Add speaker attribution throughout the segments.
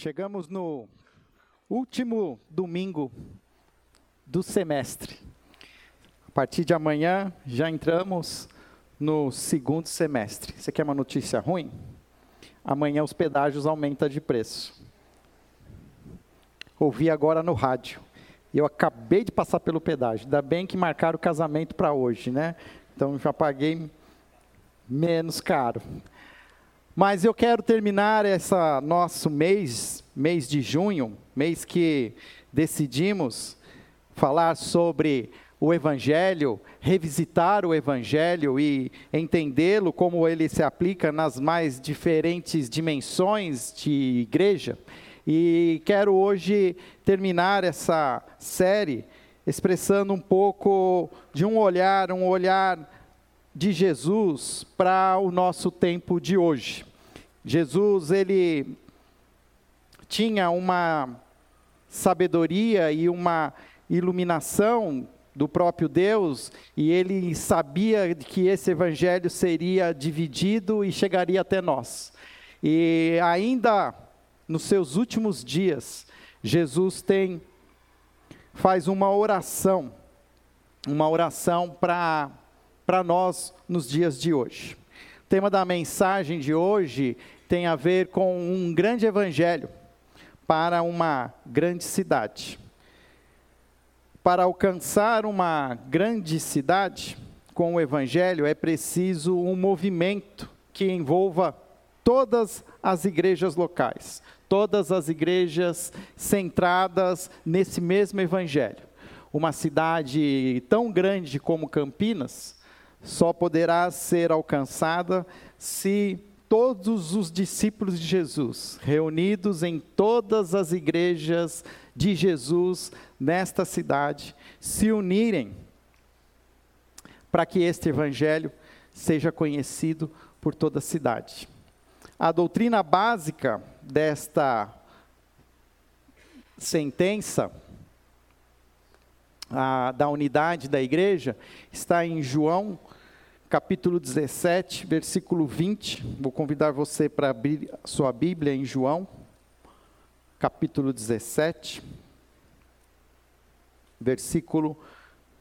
Speaker 1: Chegamos no último domingo do semestre. A partir de amanhã já entramos no segundo semestre. Você quer uma notícia ruim? Amanhã os pedágios aumentam de preço. Ouvi agora no rádio. Eu acabei de passar pelo pedágio. Ainda bem que marcaram o casamento para hoje, né? Então já paguei menos caro. Mas eu quero terminar esse nosso mês, mês de junho, mês que decidimos falar sobre o Evangelho, revisitar o Evangelho e entendê-lo como ele se aplica nas mais diferentes dimensões de igreja. E quero hoje terminar essa série expressando um pouco de um olhar, um olhar de Jesus para o nosso tempo de hoje. Jesus, ele tinha uma sabedoria e uma iluminação do próprio Deus, e ele sabia que esse evangelho seria dividido e chegaria até nós. E ainda nos seus últimos dias, Jesus tem faz uma oração, uma oração para para nós nos dias de hoje. O tema da mensagem de hoje tem a ver com um grande evangelho para uma grande cidade. Para alcançar uma grande cidade com o evangelho é preciso um movimento que envolva todas as igrejas locais, todas as igrejas centradas nesse mesmo evangelho. Uma cidade tão grande como Campinas só poderá ser alcançada se todos os discípulos de Jesus, reunidos em todas as igrejas de Jesus nesta cidade, se unirem para que este evangelho seja conhecido por toda a cidade. A doutrina básica desta sentença a, da unidade da igreja está em João capítulo 17, versículo 20. Vou convidar você para abrir sua Bíblia em João, capítulo 17, versículo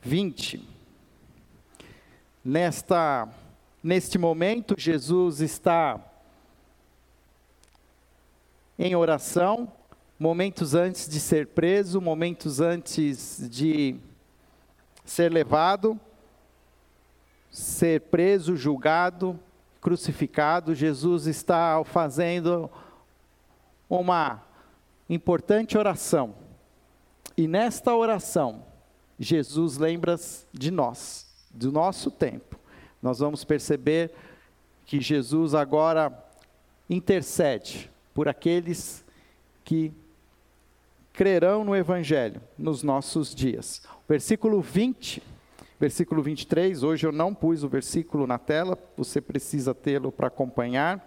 Speaker 1: 20. Nesta, neste momento, Jesus está em oração, momentos antes de ser preso, momentos antes de ser levado ser preso, julgado, crucificado, Jesus está fazendo uma importante oração. E nesta oração, Jesus lembra de nós, do nosso tempo. Nós vamos perceber que Jesus agora intercede por aqueles que crerão no Evangelho nos nossos dias. Versículo 20 Versículo 23, hoje eu não pus o versículo na tela, você precisa tê-lo para acompanhar.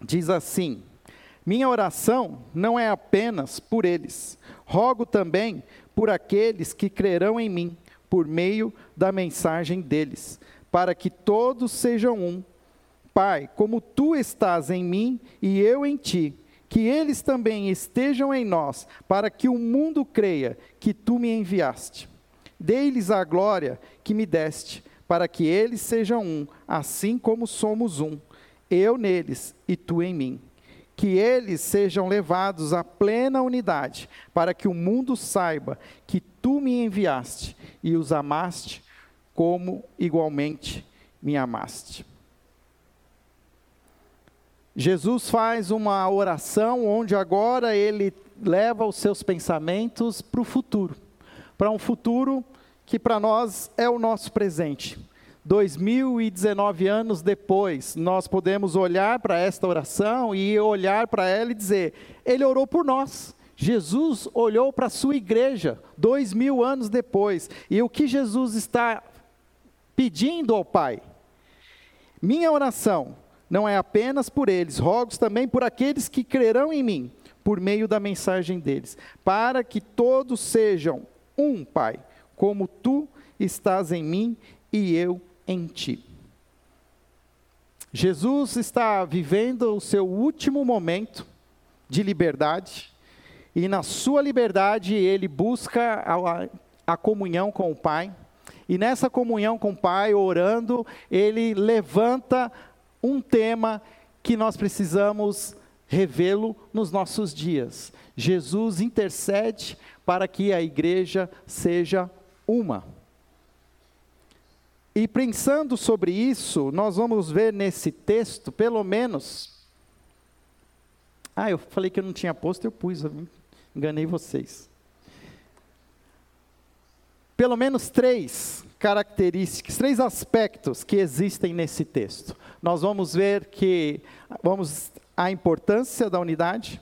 Speaker 1: Diz assim: Minha oração não é apenas por eles, rogo também por aqueles que crerão em mim, por meio da mensagem deles, para que todos sejam um. Pai, como tu estás em mim e eu em ti, que eles também estejam em nós, para que o mundo creia que tu me enviaste. Dei-lhes a glória que me deste, para que eles sejam um, assim como somos um, eu neles e tu em mim. Que eles sejam levados à plena unidade, para que o mundo saiba que tu me enviaste e os amaste como igualmente me amaste. Jesus faz uma oração onde agora ele leva os seus pensamentos para o futuro para um futuro que para nós é o nosso presente. 2019 anos depois, nós podemos olhar para esta oração e olhar para ela e dizer: Ele orou por nós. Jesus olhou para a sua igreja dois mil anos depois. E o que Jesus está pedindo ao Pai? Minha oração não é apenas por eles, rogo também por aqueles que crerão em mim, por meio da mensagem deles, para que todos sejam um, Pai, como tu estás em mim e eu em ti. Jesus está vivendo o seu último momento de liberdade, e na sua liberdade ele busca a, a comunhão com o Pai, e nessa comunhão com o Pai, orando, ele levanta um tema que nós precisamos revê-lo nos nossos dias. Jesus intercede para que a igreja seja uma. E pensando sobre isso, nós vamos ver nesse texto, pelo menos. Ah, eu falei que eu não tinha posto, eu pus, eu enganei vocês. Pelo menos três características, três aspectos que existem nesse texto. Nós vamos ver que vamos a importância da unidade,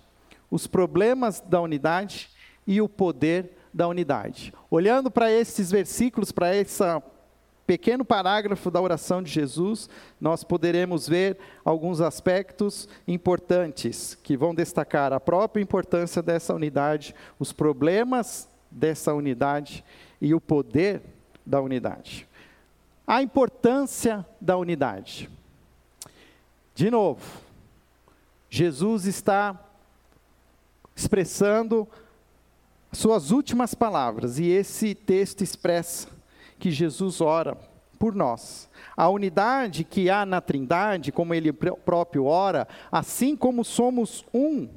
Speaker 1: os problemas da unidade e o poder da unidade. Olhando para esses versículos, para essa pequeno parágrafo da oração de Jesus, nós poderemos ver alguns aspectos importantes que vão destacar a própria importância dessa unidade, os problemas dessa unidade e o poder da unidade. A importância da unidade. De novo, Jesus está expressando suas últimas palavras, e esse texto expressa que Jesus ora por nós. A unidade que há na Trindade, como ele próprio ora, assim como somos um.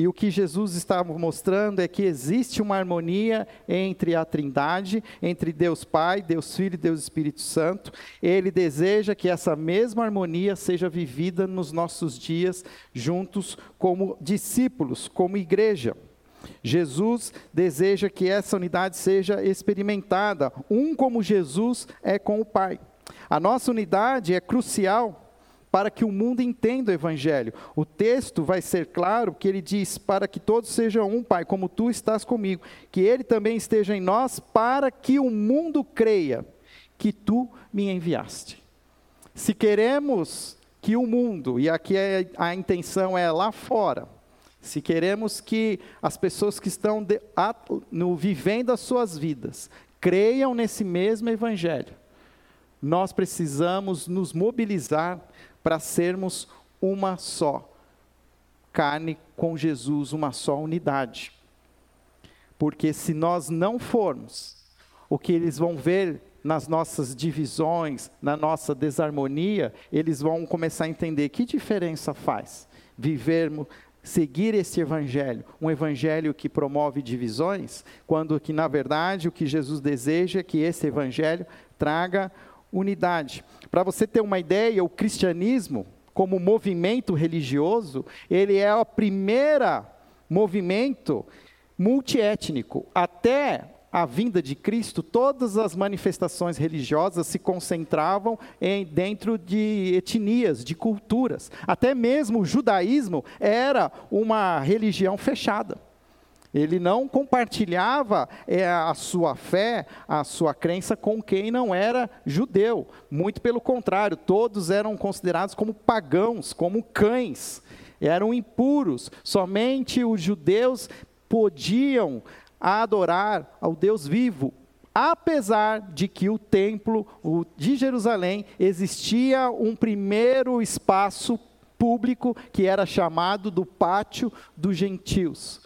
Speaker 1: E o que Jesus estava mostrando é que existe uma harmonia entre a Trindade, entre Deus Pai, Deus Filho e Deus Espírito Santo. Ele deseja que essa mesma harmonia seja vivida nos nossos dias, juntos como discípulos, como igreja. Jesus deseja que essa unidade seja experimentada, um como Jesus é com o Pai. A nossa unidade é crucial para que o mundo entenda o Evangelho. O texto vai ser claro que ele diz: Para que todos sejam um, Pai, como tu estás comigo, que ele também esteja em nós, para que o mundo creia que tu me enviaste. Se queremos que o mundo, e aqui é, a intenção é lá fora, se queremos que as pessoas que estão de, a, no, vivendo as suas vidas creiam nesse mesmo Evangelho, nós precisamos nos mobilizar para sermos uma só carne com Jesus, uma só unidade. Porque se nós não formos, o que eles vão ver nas nossas divisões, na nossa desarmonia, eles vão começar a entender que diferença faz vivermos seguir esse evangelho, um evangelho que promove divisões, quando que na verdade o que Jesus deseja é que esse evangelho traga unidade. Para você ter uma ideia, o cristianismo, como movimento religioso, ele é o primeiro movimento multiétnico. Até a vinda de Cristo, todas as manifestações religiosas se concentravam em, dentro de etnias, de culturas. Até mesmo o judaísmo era uma religião fechada. Ele não compartilhava é, a sua fé, a sua crença com quem não era judeu. Muito pelo contrário, todos eram considerados como pagãos, como cães, eram impuros. Somente os judeus podiam adorar ao Deus vivo, apesar de que o templo de Jerusalém existia um primeiro espaço público que era chamado do pátio dos gentios.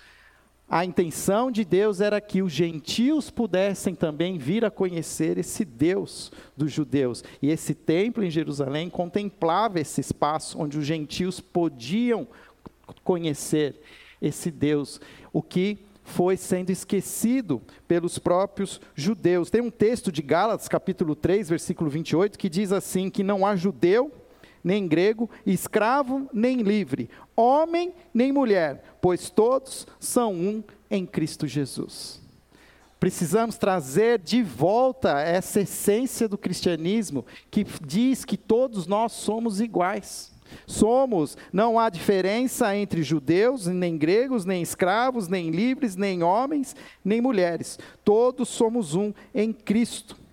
Speaker 1: A intenção de Deus era que os gentios pudessem também vir a conhecer esse Deus dos judeus. E esse templo em Jerusalém contemplava esse espaço onde os gentios podiam conhecer esse Deus, o que foi sendo esquecido pelos próprios judeus. Tem um texto de Gálatas, capítulo 3, versículo 28, que diz assim: que não há judeu, nem grego, escravo, nem livre, homem, nem mulher, pois todos são um em Cristo Jesus. Precisamos trazer de volta essa essência do cristianismo que diz que todos nós somos iguais. Somos, não há diferença entre judeus, nem gregos, nem escravos, nem livres, nem homens, nem mulheres. Todos somos um em Cristo.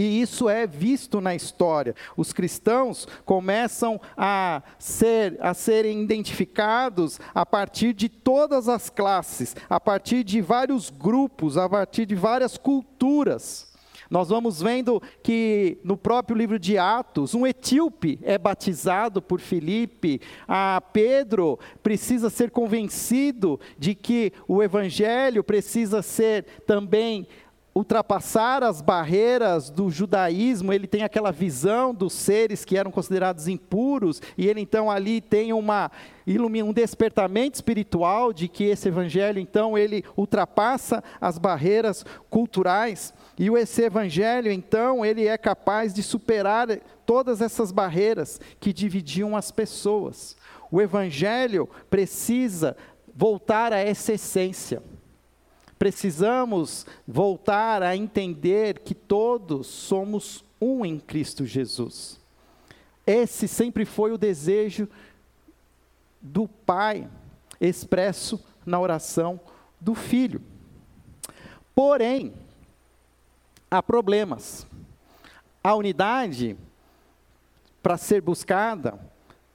Speaker 1: E isso é visto na história. Os cristãos começam a, ser, a serem identificados a partir de todas as classes, a partir de vários grupos, a partir de várias culturas. Nós vamos vendo que no próprio livro de Atos, um etíope é batizado por Filipe, a Pedro precisa ser convencido de que o evangelho precisa ser também ultrapassar as barreiras do judaísmo, ele tem aquela visão dos seres que eram considerados impuros, e ele então ali tem uma um despertamento espiritual de que esse evangelho então ele ultrapassa as barreiras culturais, e esse evangelho então ele é capaz de superar todas essas barreiras que dividiam as pessoas. O evangelho precisa voltar a essa essência precisamos voltar a entender que todos somos um em Cristo Jesus. Esse sempre foi o desejo do Pai, expresso na oração do Filho. Porém, há problemas. A unidade, para ser buscada,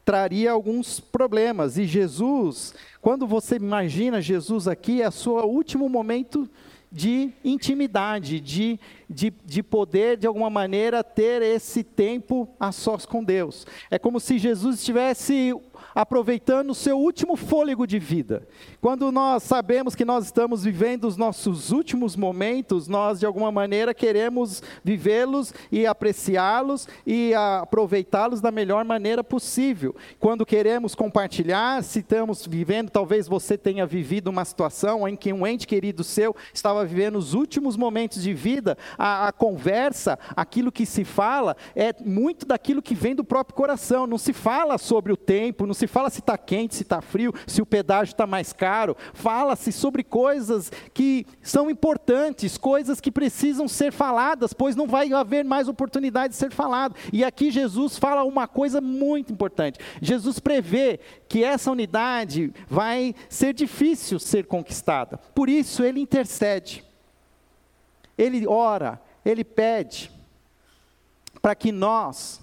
Speaker 1: traria alguns problemas. E Jesus, quando você imagina Jesus aqui, é o seu último momento de intimidade, de, de, de poder, de alguma maneira, ter esse tempo a sós com Deus. É como se Jesus estivesse aproveitando o seu último fôlego de vida. Quando nós sabemos que nós estamos vivendo os nossos últimos momentos, nós de alguma maneira queremos vivê-los e apreciá-los e aproveitá-los da melhor maneira possível. Quando queremos compartilhar, se estamos vivendo, talvez você tenha vivido uma situação em que um ente querido seu estava vivendo os últimos momentos de vida, a, a conversa, aquilo que se fala, é muito daquilo que vem do próprio coração. Não se fala sobre o tempo, não se fala se está quente, se está frio, se o pedágio está mais caro. Fala-se sobre coisas que são importantes, coisas que precisam ser faladas, pois não vai haver mais oportunidade de ser falado. E aqui Jesus fala uma coisa muito importante. Jesus prevê que essa unidade vai ser difícil ser conquistada. Por isso ele intercede. Ele ora, ele pede para que nós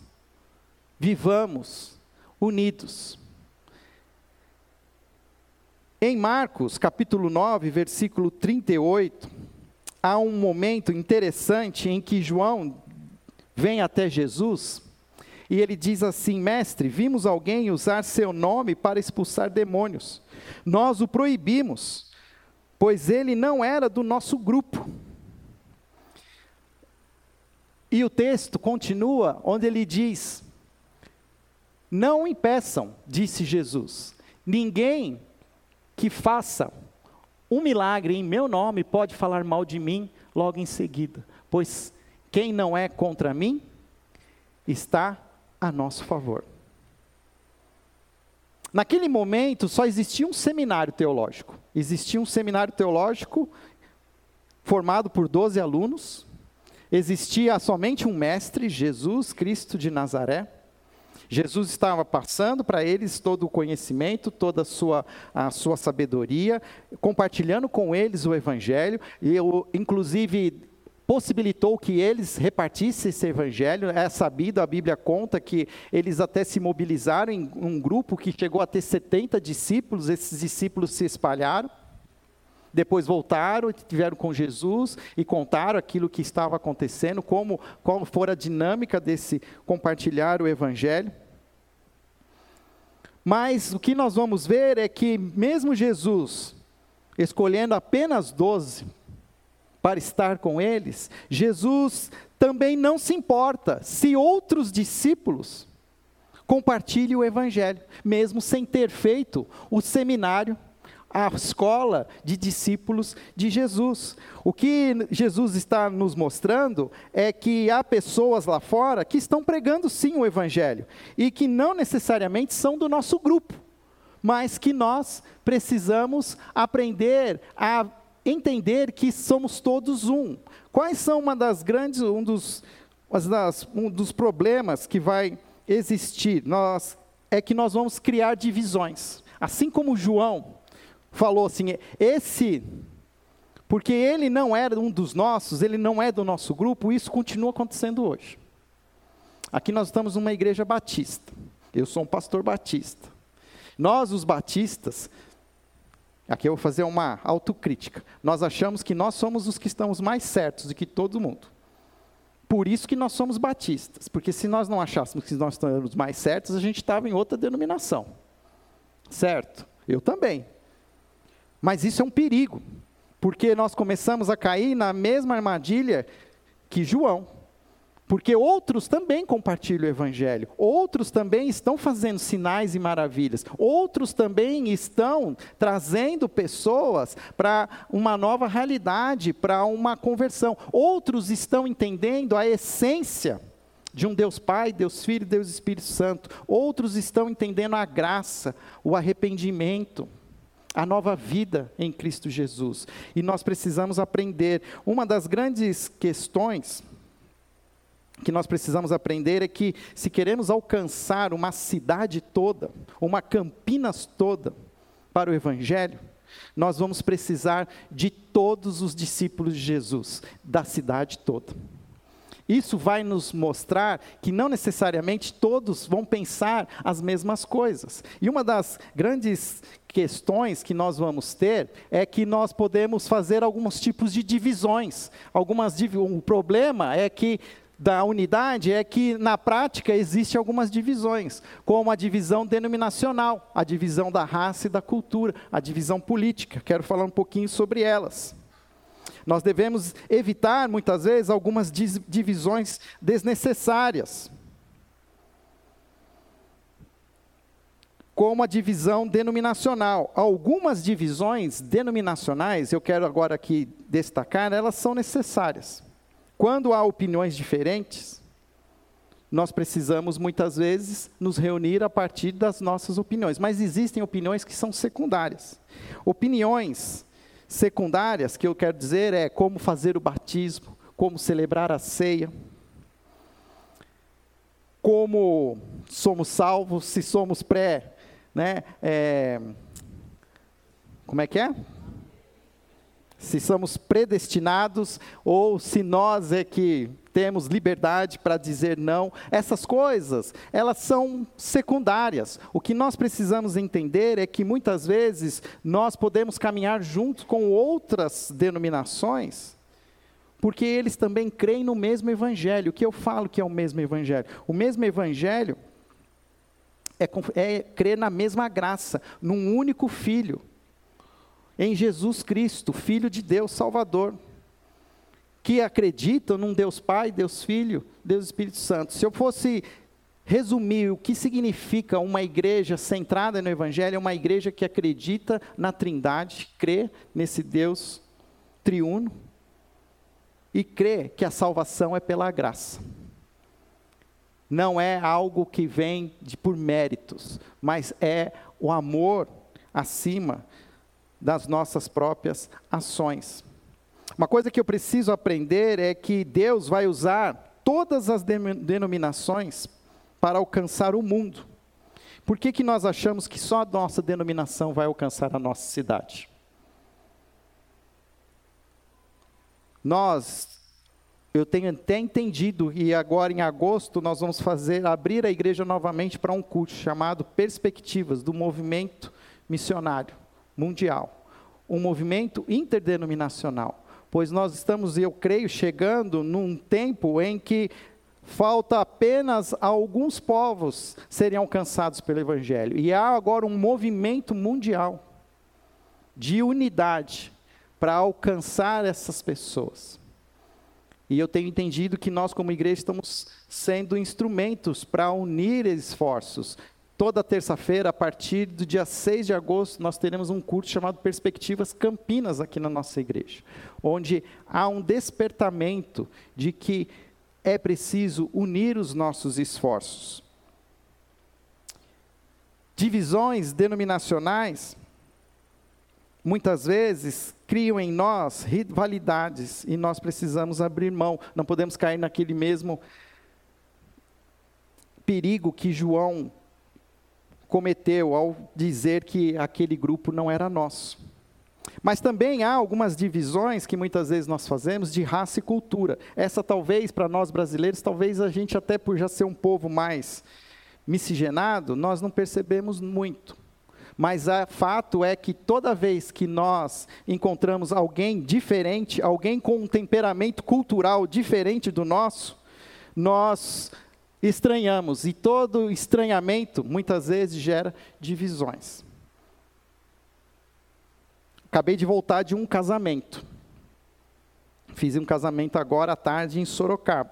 Speaker 1: vivamos unidos. Em Marcos, capítulo 9, versículo 38, há um momento interessante em que João vem até Jesus e ele diz assim: Mestre, vimos alguém usar seu nome para expulsar demônios. Nós o proibimos, pois ele não era do nosso grupo. E o texto continua, onde ele diz: Não impeçam, disse Jesus, ninguém que faça um milagre em meu nome pode falar mal de mim logo em seguida, pois quem não é contra mim está a nosso favor. Naquele momento só existia um seminário teológico. Existia um seminário teológico formado por 12 alunos. Existia somente um mestre, Jesus Cristo de Nazaré. Jesus estava passando para eles todo o conhecimento, toda a sua, a sua sabedoria, compartilhando com eles o evangelho, e eu, inclusive possibilitou que eles repartissem esse evangelho. É sabido, a Bíblia conta que eles até se mobilizaram em um grupo que chegou a ter 70 discípulos, esses discípulos se espalharam. Depois voltaram, estiveram com Jesus e contaram aquilo que estava acontecendo, como qual fora a dinâmica desse compartilhar o evangelho. Mas o que nós vamos ver é que, mesmo Jesus escolhendo apenas doze para estar com eles, Jesus também não se importa se outros discípulos compartilhem o Evangelho, mesmo sem ter feito o seminário a escola de discípulos de Jesus. O que Jesus está nos mostrando é que há pessoas lá fora que estão pregando sim o Evangelho e que não necessariamente são do nosso grupo, mas que nós precisamos aprender a entender que somos todos um. Quais são uma das grandes, um dos, das, um dos problemas que vai existir? Nós, é que nós vamos criar divisões. Assim como João falou assim: esse, porque ele não era um dos nossos, ele não é do nosso grupo, isso continua acontecendo hoje. Aqui nós estamos numa igreja batista. Eu sou um pastor batista. Nós, os batistas, aqui eu vou fazer uma autocrítica. Nós achamos que nós somos os que estamos mais certos do que todo mundo. Por isso que nós somos batistas, porque se nós não achássemos que nós estamos mais certos, a gente estava em outra denominação. Certo? Eu também. Mas isso é um perigo, porque nós começamos a cair na mesma armadilha que João. Porque outros também compartilham o Evangelho, outros também estão fazendo sinais e maravilhas, outros também estão trazendo pessoas para uma nova realidade, para uma conversão, outros estão entendendo a essência de um Deus Pai, Deus Filho, Deus Espírito Santo, outros estão entendendo a graça, o arrependimento a nova vida em Cristo Jesus. E nós precisamos aprender. Uma das grandes questões que nós precisamos aprender é que, se queremos alcançar uma cidade toda, uma Campinas toda, para o Evangelho, nós vamos precisar de todos os discípulos de Jesus, da cidade toda. Isso vai nos mostrar que não necessariamente todos vão pensar as mesmas coisas. E uma das grandes questões que nós vamos ter é que nós podemos fazer alguns tipos de divisões. Algumas o problema é que da unidade é que na prática existe algumas divisões, como a divisão denominacional, a divisão da raça e da cultura, a divisão política. Quero falar um pouquinho sobre elas. Nós devemos evitar, muitas vezes, algumas divisões desnecessárias. Como a divisão denominacional. Algumas divisões denominacionais, eu quero agora aqui destacar, elas são necessárias. Quando há opiniões diferentes, nós precisamos muitas vezes nos reunir a partir das nossas opiniões, mas existem opiniões que são secundárias. Opiniões secundárias, que eu quero dizer, é como fazer o batismo, como celebrar a ceia, como somos salvos, se somos pré, né, é, como é que é? Se somos predestinados ou se nós é que temos liberdade para dizer não. Essas coisas, elas são secundárias. O que nós precisamos entender é que muitas vezes nós podemos caminhar juntos com outras denominações, porque eles também creem no mesmo evangelho. O que eu falo que é o mesmo evangelho? O mesmo evangelho é, é crer na mesma graça, num único filho, em Jesus Cristo, Filho de Deus, Salvador que acreditam num Deus Pai, Deus Filho, Deus Espírito Santo. Se eu fosse resumir o que significa uma igreja centrada no Evangelho, é uma igreja que acredita na Trindade, crê nesse Deus triuno e crê que a salvação é pela graça. Não é algo que vem de, por méritos, mas é o amor acima das nossas próprias ações. Uma coisa que eu preciso aprender é que Deus vai usar todas as denominações para alcançar o mundo. Por que, que nós achamos que só a nossa denominação vai alcançar a nossa cidade? Nós, eu tenho até entendido, e agora em agosto nós vamos fazer, abrir a igreja novamente para um culto chamado Perspectivas do Movimento Missionário Mundial. Um movimento interdenominacional pois nós estamos, eu creio, chegando num tempo em que falta apenas alguns povos serem alcançados pelo Evangelho. E há agora um movimento mundial de unidade para alcançar essas pessoas. E eu tenho entendido que nós, como igreja, estamos sendo instrumentos para unir esforços Toda terça-feira, a partir do dia 6 de agosto, nós teremos um curso chamado Perspectivas Campinas aqui na nossa igreja, onde há um despertamento de que é preciso unir os nossos esforços. Divisões denominacionais, muitas vezes, criam em nós rivalidades e nós precisamos abrir mão, não podemos cair naquele mesmo perigo que João cometeu ao dizer que aquele grupo não era nosso. Mas também há algumas divisões que muitas vezes nós fazemos de raça e cultura. Essa talvez para nós brasileiros, talvez a gente até por já ser um povo mais miscigenado, nós não percebemos muito. Mas o fato é que toda vez que nós encontramos alguém diferente, alguém com um temperamento cultural diferente do nosso, nós estranhamos, e todo estranhamento muitas vezes gera divisões. Acabei de voltar de um casamento. Fiz um casamento agora à tarde em Sorocaba.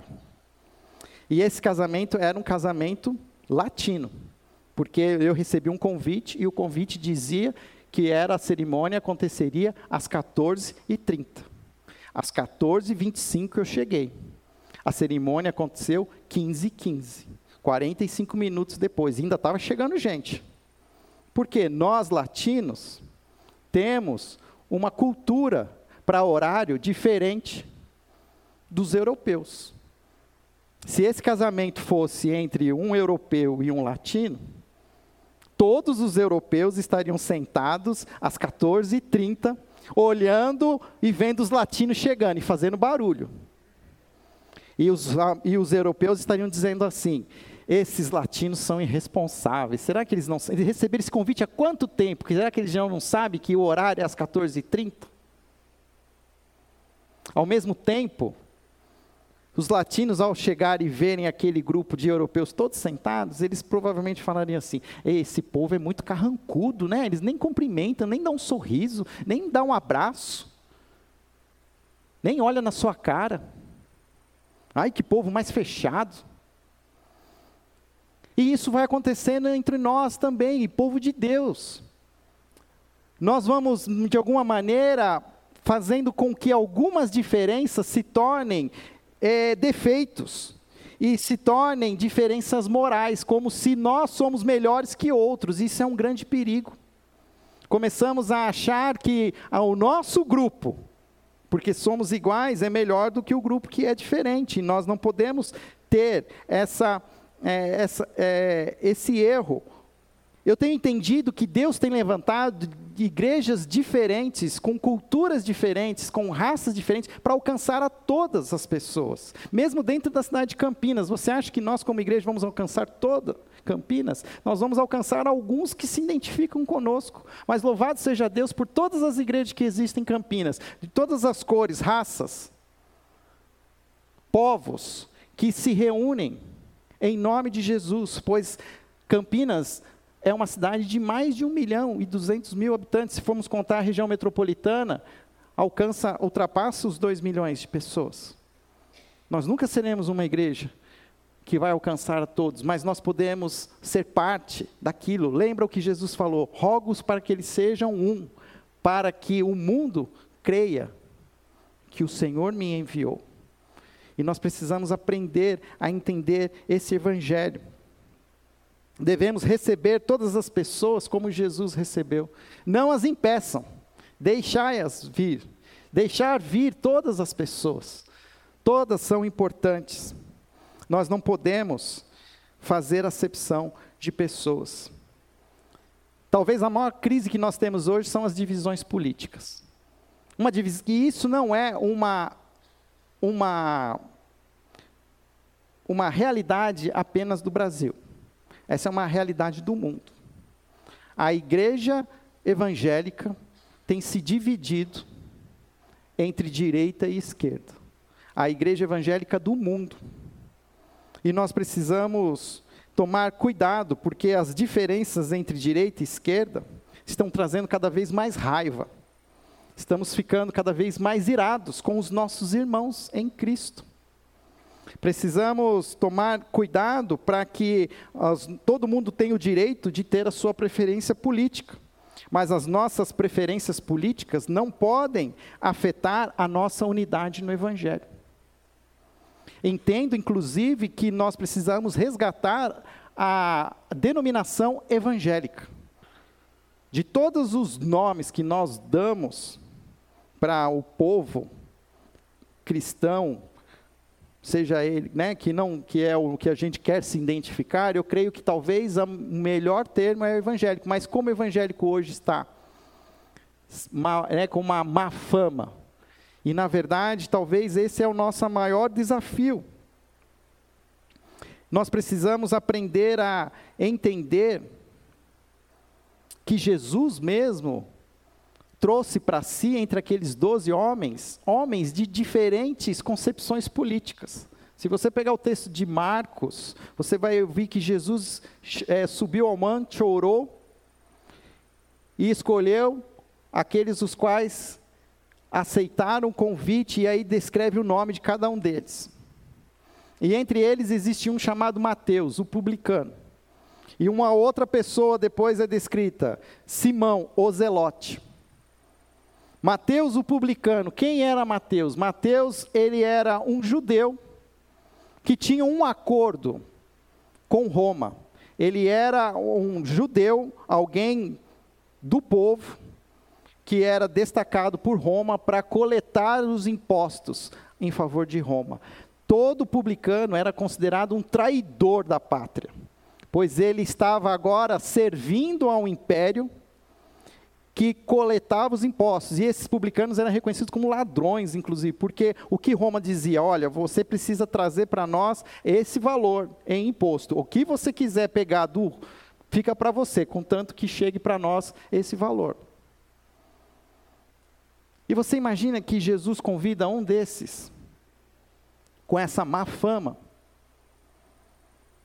Speaker 1: E esse casamento era um casamento latino, porque eu recebi um convite e o convite dizia que era a cerimônia aconteceria às 14h30. Às 14h25 eu cheguei. A cerimônia aconteceu 15h15. 15, 45 minutos depois, ainda estava chegando gente. Porque nós latinos temos uma cultura para horário diferente dos europeus. Se esse casamento fosse entre um europeu e um latino, todos os europeus estariam sentados às 14h30, olhando e vendo os latinos chegando e fazendo barulho. E os, e os europeus estariam dizendo assim: esses latinos são irresponsáveis. Será que eles não eles receberam esse convite há quanto tempo? Será que eles já não sabem que o horário é às 14h30? Ao mesmo tempo, os latinos, ao chegar e verem aquele grupo de europeus todos sentados, eles provavelmente falariam assim: esse povo é muito carrancudo, né? Eles nem cumprimentam, nem dão um sorriso, nem dão um abraço, nem olha na sua cara. Ai, que povo mais fechado. E isso vai acontecendo entre nós também, povo de Deus. Nós vamos, de alguma maneira, fazendo com que algumas diferenças se tornem é, defeitos e se tornem diferenças morais, como se nós somos melhores que outros. Isso é um grande perigo. Começamos a achar que o nosso grupo, porque somos iguais, é melhor do que o grupo que é diferente. Nós não podemos ter essa, é, essa, é, esse erro eu tenho entendido que Deus tem levantado igrejas diferentes, com culturas diferentes, com raças diferentes, para alcançar a todas as pessoas. Mesmo dentro da cidade de Campinas, você acha que nós, como igreja, vamos alcançar toda Campinas? Nós vamos alcançar alguns que se identificam conosco. Mas louvado seja Deus por todas as igrejas que existem em Campinas, de todas as cores, raças, povos, que se reúnem em nome de Jesus, pois Campinas é uma cidade de mais de 1 milhão e 200 mil habitantes. Se formos contar a região metropolitana, alcança, ultrapassa os 2 milhões de pessoas. Nós nunca seremos uma igreja que vai alcançar a todos, mas nós podemos ser parte daquilo. Lembra o que Jesus falou? Rogos para que eles sejam um, para que o mundo creia que o Senhor me enviou. E nós precisamos aprender a entender esse evangelho. Devemos receber todas as pessoas como Jesus recebeu. Não as impeçam, deixai-as vir. Deixar vir todas as pessoas. Todas são importantes. Nós não podemos fazer acepção de pessoas. Talvez a maior crise que nós temos hoje são as divisões políticas. Uma divis... E isso não é uma, uma, uma realidade apenas do Brasil. Essa é uma realidade do mundo. A igreja evangélica tem se dividido entre direita e esquerda. A igreja evangélica do mundo. E nós precisamos tomar cuidado, porque as diferenças entre direita e esquerda estão trazendo cada vez mais raiva. Estamos ficando cada vez mais irados com os nossos irmãos em Cristo. Precisamos tomar cuidado para que as, todo mundo tenha o direito de ter a sua preferência política. Mas as nossas preferências políticas não podem afetar a nossa unidade no Evangelho. Entendo, inclusive, que nós precisamos resgatar a denominação evangélica. De todos os nomes que nós damos para o povo cristão, seja ele, né, que não que é o que a gente quer se identificar, eu creio que talvez o melhor termo é evangélico, mas como evangélico hoje está né, com uma má fama, e na verdade talvez esse é o nosso maior desafio. Nós precisamos aprender a entender que Jesus mesmo trouxe para si, entre aqueles doze homens, homens de diferentes concepções políticas. Se você pegar o texto de Marcos, você vai ouvir que Jesus é, subiu ao monte, orou e escolheu aqueles os quais aceitaram o convite, e aí descreve o nome de cada um deles. E entre eles existe um chamado Mateus, o publicano. E uma outra pessoa depois é descrita, Simão, o Zelote. Mateus, o publicano. Quem era Mateus? Mateus, ele era um judeu que tinha um acordo com Roma. Ele era um judeu, alguém do povo, que era destacado por Roma para coletar os impostos em favor de Roma. Todo publicano era considerado um traidor da pátria, pois ele estava agora servindo ao império que coletava os impostos. E esses publicanos eram reconhecidos como ladrões, inclusive, porque o que Roma dizia, olha, você precisa trazer para nós esse valor em imposto. O que você quiser pegar do fica para você, contanto que chegue para nós esse valor. E você imagina que Jesus convida um desses com essa má fama.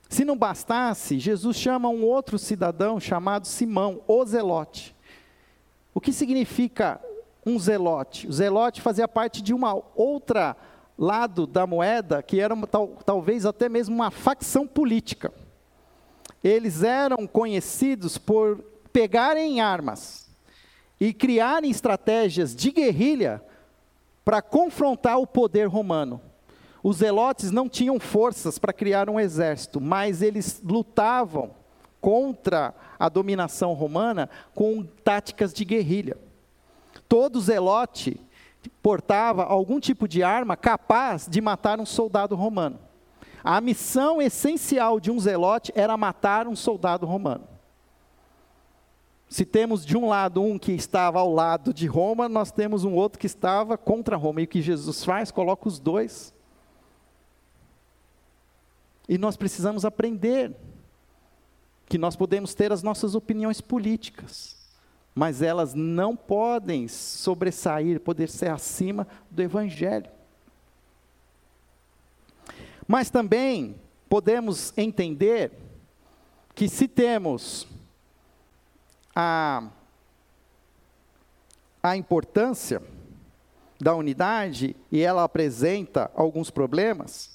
Speaker 1: Se não bastasse, Jesus chama um outro cidadão chamado Simão, o Zelote. O que significa um zelote? O zelote fazia parte de uma outra lado da moeda, que era tal, talvez até mesmo uma facção política. Eles eram conhecidos por pegarem armas e criarem estratégias de guerrilha para confrontar o poder romano. Os zelotes não tinham forças para criar um exército, mas eles lutavam contra a dominação romana com táticas de guerrilha. Todo zelote portava algum tipo de arma capaz de matar um soldado romano. A missão essencial de um zelote era matar um soldado romano. Se temos de um lado um que estava ao lado de Roma, nós temos um outro que estava contra Roma. E o que Jesus faz? Coloca os dois. E nós precisamos aprender que nós podemos ter as nossas opiniões políticas, mas elas não podem sobressair, poder ser acima do Evangelho. Mas também podemos entender que se temos a, a importância da unidade e ela apresenta alguns problemas,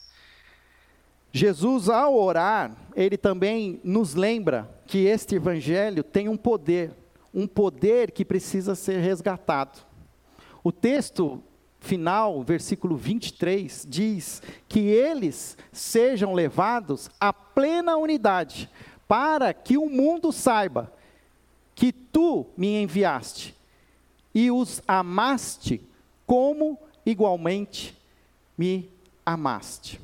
Speaker 1: Jesus, ao orar, ele também nos lembra que este evangelho tem um poder, um poder que precisa ser resgatado. O texto final, versículo 23, diz que eles sejam levados à plena unidade, para que o mundo saiba que tu me enviaste e os amaste como igualmente me amaste.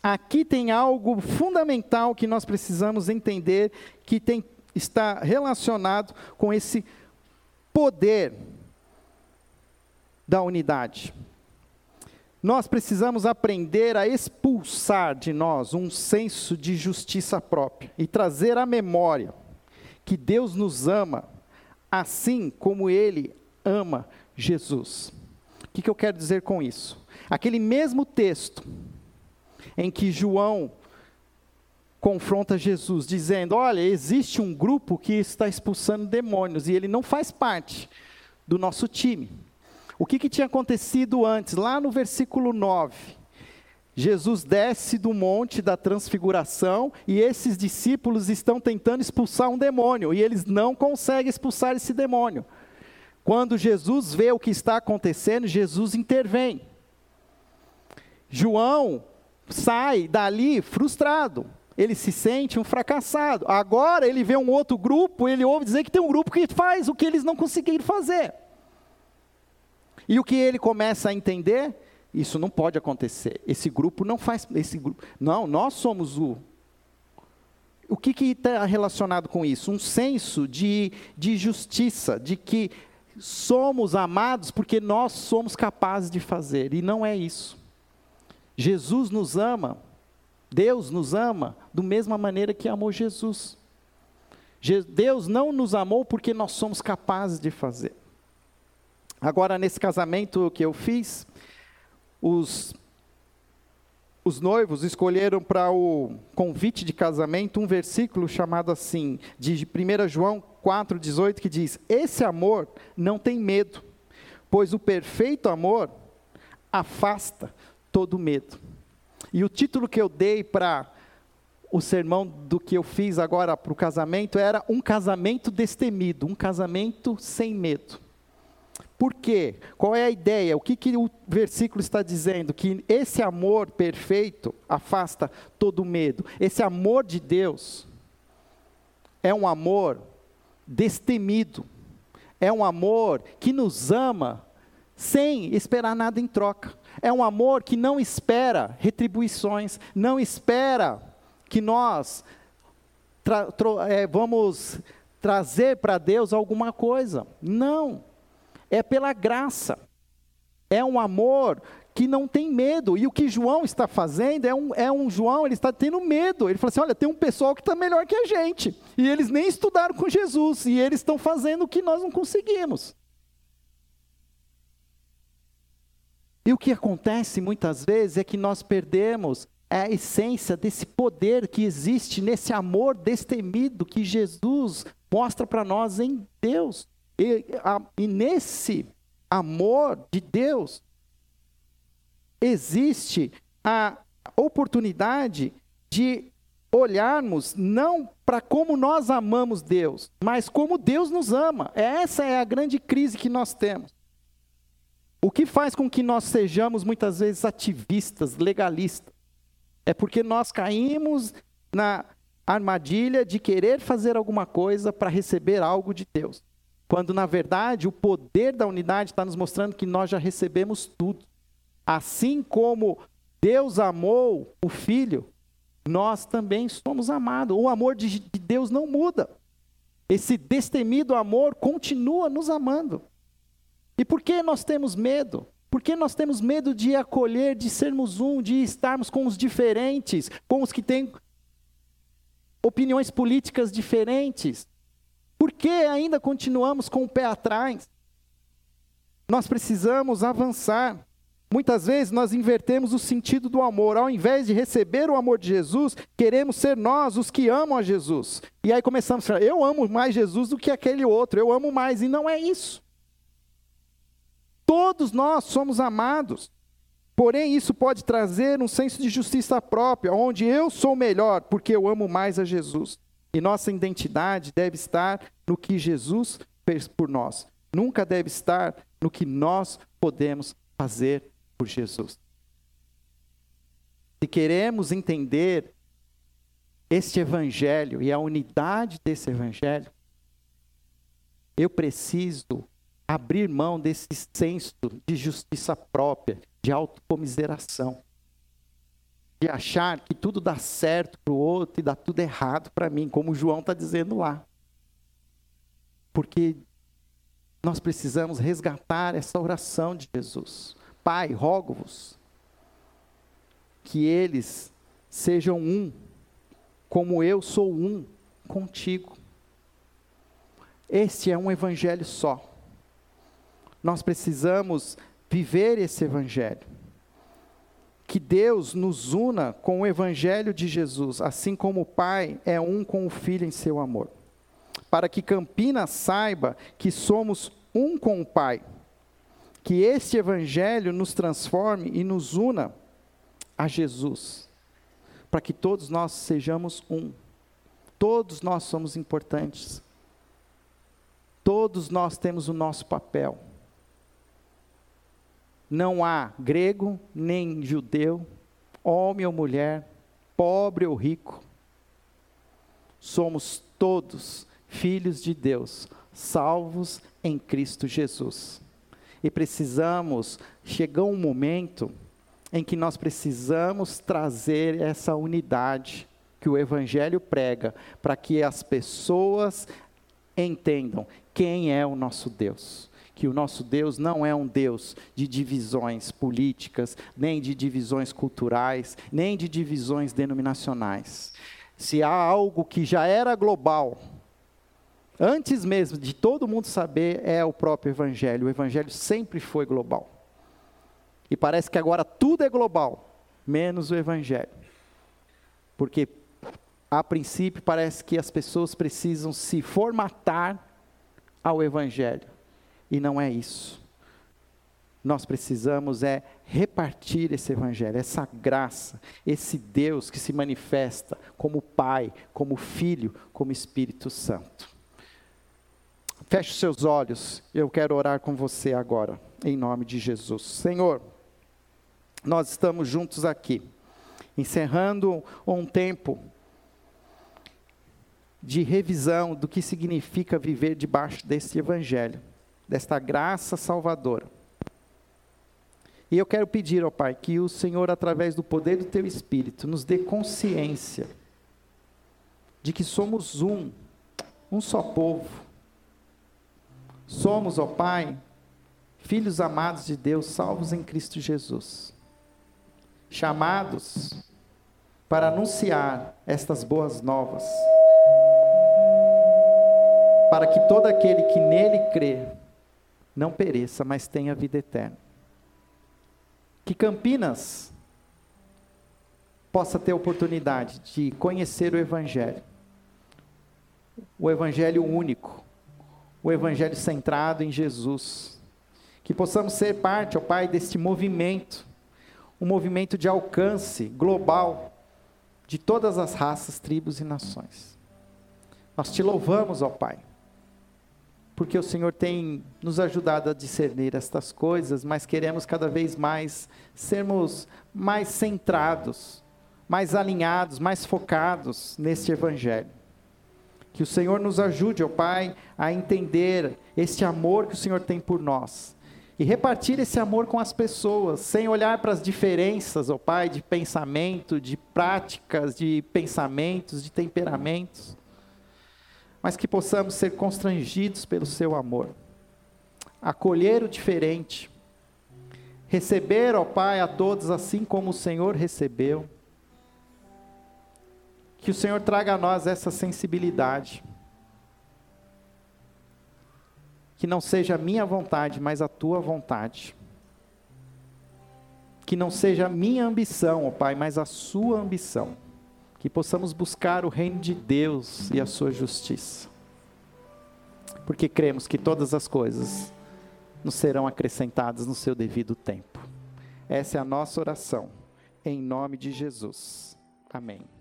Speaker 1: Aqui tem algo fundamental que nós precisamos entender, que tem, está relacionado com esse poder da unidade. Nós precisamos aprender a expulsar de nós um senso de justiça própria e trazer à memória que Deus nos ama assim como Ele ama Jesus. O que, que eu quero dizer com isso? Aquele mesmo texto em que João confronta Jesus, dizendo: Olha, existe um grupo que está expulsando demônios e ele não faz parte do nosso time. O que, que tinha acontecido antes? Lá no versículo 9. Jesus desce do monte da transfiguração e esses discípulos estão tentando expulsar um demônio e eles não conseguem expulsar esse demônio. Quando Jesus vê o que está acontecendo, Jesus intervém. João sai dali frustrado. Ele se sente um fracassado. Agora ele vê um outro grupo, ele ouve dizer que tem um grupo que faz o que eles não conseguiram fazer. E o que ele começa a entender? Isso não pode acontecer. Esse grupo não faz. Esse grupo, não, nós somos o. O que está relacionado com isso? Um senso de, de justiça, de que somos amados porque nós somos capazes de fazer. E não é isso. Jesus nos ama, Deus nos ama da mesma maneira que amou Jesus. Deus não nos amou porque nós somos capazes de fazer. Agora, nesse casamento que eu fiz, os os noivos escolheram para o convite de casamento um versículo chamado assim, de 1 João 4,18, que diz: Esse amor não tem medo, pois o perfeito amor afasta todo medo. E o título que eu dei para o sermão do que eu fiz agora para o casamento era um casamento destemido, um casamento sem medo. Por quê? Qual é a ideia? O que, que o versículo está dizendo? Que esse amor perfeito afasta todo medo. Esse amor de Deus é um amor destemido. É um amor que nos ama sem esperar nada em troca. É um amor que não espera retribuições, não espera que nós tra é, vamos trazer para Deus alguma coisa. Não é pela graça. É um amor que não tem medo. E o que João está fazendo é um, é um João, ele está tendo medo. Ele fala assim: olha, tem um pessoal que está melhor que a gente. E eles nem estudaram com Jesus. E eles estão fazendo o que nós não conseguimos. E o que acontece muitas vezes é que nós perdemos a essência desse poder que existe nesse amor destemido que Jesus mostra para nós em Deus. E, a, e nesse amor de Deus, existe a oportunidade de olharmos não para como nós amamos Deus, mas como Deus nos ama. Essa é a grande crise que nós temos. O que faz com que nós sejamos muitas vezes ativistas, legalistas, é porque nós caímos na armadilha de querer fazer alguma coisa para receber algo de Deus. Quando, na verdade, o poder da unidade está nos mostrando que nós já recebemos tudo. Assim como Deus amou o Filho, nós também somos amados. O amor de Deus não muda. Esse destemido amor continua nos amando. E por que nós temos medo? Por que nós temos medo de acolher, de sermos um, de estarmos com os diferentes, com os que têm opiniões políticas diferentes? Por que ainda continuamos com o pé atrás? Nós precisamos avançar. Muitas vezes nós invertemos o sentido do amor. Ao invés de receber o amor de Jesus, queremos ser nós os que amam a Jesus. E aí começamos a falar: eu amo mais Jesus do que aquele outro, eu amo mais. E não é isso. Todos nós somos amados. Porém, isso pode trazer um senso de justiça própria, onde eu sou melhor porque eu amo mais a Jesus. E nossa identidade deve estar no que Jesus fez por nós. Nunca deve estar no que nós podemos fazer por Jesus. Se queremos entender este evangelho e a unidade desse evangelho, eu preciso abrir mão desse senso de justiça própria, de autocomiseração de achar que tudo dá certo para o outro e dá tudo errado para mim, como João está dizendo lá. Porque nós precisamos resgatar essa oração de Jesus. Pai, rogo-vos que eles sejam um, como eu sou um contigo. Este é um evangelho só. Nós precisamos viver esse evangelho que Deus nos una com o Evangelho de Jesus, assim como o Pai é um com o Filho em seu amor. Para que Campinas saiba que somos um com o Pai. Que este Evangelho nos transforme e nos una a Jesus. Para que todos nós sejamos um. Todos nós somos importantes. Todos nós temos o nosso papel. Não há grego nem judeu, homem ou mulher, pobre ou rico. Somos todos filhos de Deus, salvos em Cristo Jesus. E precisamos, chegou um momento em que nós precisamos trazer essa unidade que o Evangelho prega, para que as pessoas entendam quem é o nosso Deus que o nosso Deus não é um Deus de divisões políticas, nem de divisões culturais, nem de divisões denominacionais. Se há algo que já era global, antes mesmo de todo mundo saber, é o próprio Evangelho. O Evangelho sempre foi global. E parece que agora tudo é global. menos o Evangelho. Porque, a princípio, parece que as pessoas precisam se formatar ao Evangelho. E não é isso. Nós precisamos é repartir esse Evangelho, essa graça, esse Deus que se manifesta como Pai, como Filho, como Espírito Santo. Feche os seus olhos, eu quero orar com você agora, em nome de Jesus. Senhor, nós estamos juntos aqui, encerrando um tempo de revisão do que significa viver debaixo desse Evangelho, desta graça salvadora. E eu quero pedir ao Pai que o Senhor, através do poder do Teu Espírito, nos dê consciência de que somos um, um só povo. Somos, ó Pai, filhos amados de Deus, salvos em Cristo Jesus chamados para anunciar estas boas novas, para que todo aquele que nele crê não pereça, mas tenha vida eterna. Que Campinas possa ter a oportunidade de conhecer o Evangelho, o Evangelho único, o Evangelho centrado em Jesus. Que possamos ser parte, ó Pai, deste movimento um movimento de alcance global de todas as raças, tribos e nações. Nós te louvamos, ó Pai, porque o Senhor tem nos ajudado a discernir estas coisas, mas queremos cada vez mais sermos mais centrados, mais alinhados, mais focados neste Evangelho. Que o Senhor nos ajude, ó Pai, a entender este amor que o Senhor tem por nós e repartir esse amor com as pessoas, sem olhar para as diferenças, ó Pai, de pensamento, de práticas, de pensamentos, de temperamentos, mas que possamos ser constrangidos pelo Seu amor, acolher o diferente, receber, ó Pai, a todos assim como o Senhor recebeu, que o Senhor traga a nós essa sensibilidade que não seja a minha vontade, mas a tua vontade. Que não seja a minha ambição, ó Pai, mas a sua ambição. Que possamos buscar o reino de Deus e a sua justiça. Porque cremos que todas as coisas nos serão acrescentadas no seu devido tempo. Essa é a nossa oração, em nome de Jesus. Amém.